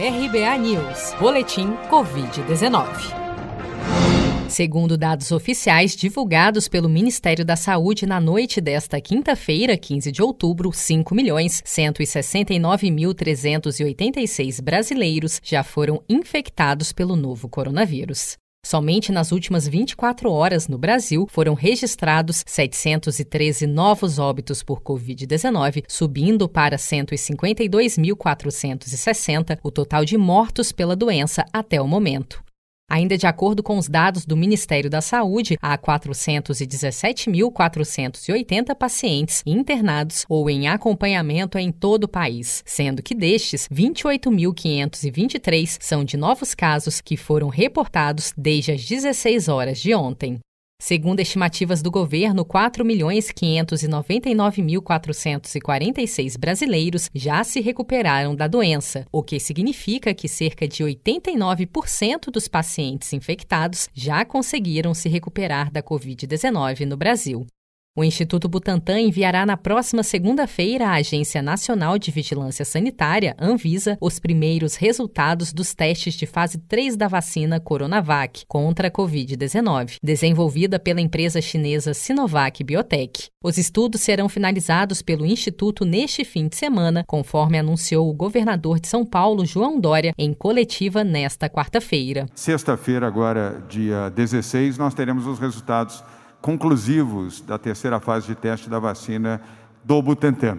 RBA News, Boletim Covid-19. Segundo dados oficiais divulgados pelo Ministério da Saúde na noite desta quinta-feira, 15 de outubro, 5.169.386 brasileiros já foram infectados pelo novo coronavírus. Somente nas últimas 24 horas no Brasil foram registrados 713 novos óbitos por Covid-19, subindo para 152.460 o total de mortos pela doença até o momento. Ainda de acordo com os dados do Ministério da Saúde, há 417.480 pacientes internados ou em acompanhamento em todo o país, sendo que destes, 28.523 são de novos casos que foram reportados desde as 16 horas de ontem. Segundo estimativas do governo, 4.599.446 brasileiros já se recuperaram da doença, o que significa que cerca de 89% dos pacientes infectados já conseguiram se recuperar da Covid-19 no Brasil. O Instituto Butantan enviará na próxima segunda-feira à Agência Nacional de Vigilância Sanitária, Anvisa, os primeiros resultados dos testes de fase 3 da vacina Coronavac contra a Covid-19, desenvolvida pela empresa chinesa Sinovac Biotech. Os estudos serão finalizados pelo Instituto neste fim de semana, conforme anunciou o governador de São Paulo, João Dória, em coletiva nesta quarta-feira. Sexta-feira, agora, dia 16, nós teremos os resultados conclusivos da terceira fase de teste da vacina do Butantan.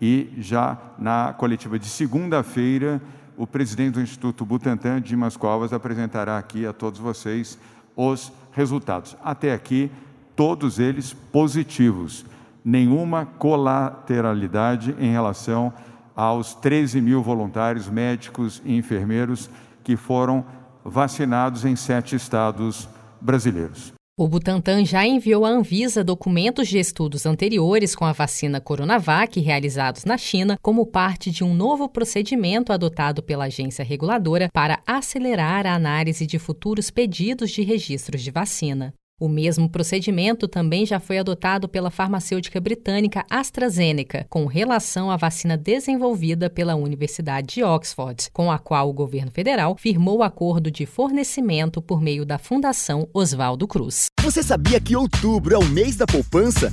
E já na coletiva de segunda-feira, o presidente do Instituto Butantan, Dimas Covas, apresentará aqui a todos vocês os resultados. Até aqui, todos eles positivos. Nenhuma colateralidade em relação aos 13 mil voluntários, médicos e enfermeiros que foram vacinados em sete estados brasileiros. O Butantan já enviou à Anvisa documentos de estudos anteriores com a vacina Coronavac realizados na China como parte de um novo procedimento adotado pela agência reguladora para acelerar a análise de futuros pedidos de registros de vacina. O mesmo procedimento também já foi adotado pela farmacêutica britânica AstraZeneca, com relação à vacina desenvolvida pela Universidade de Oxford, com a qual o governo federal firmou acordo de fornecimento por meio da Fundação Oswaldo Cruz. Você sabia que outubro é o mês da poupança?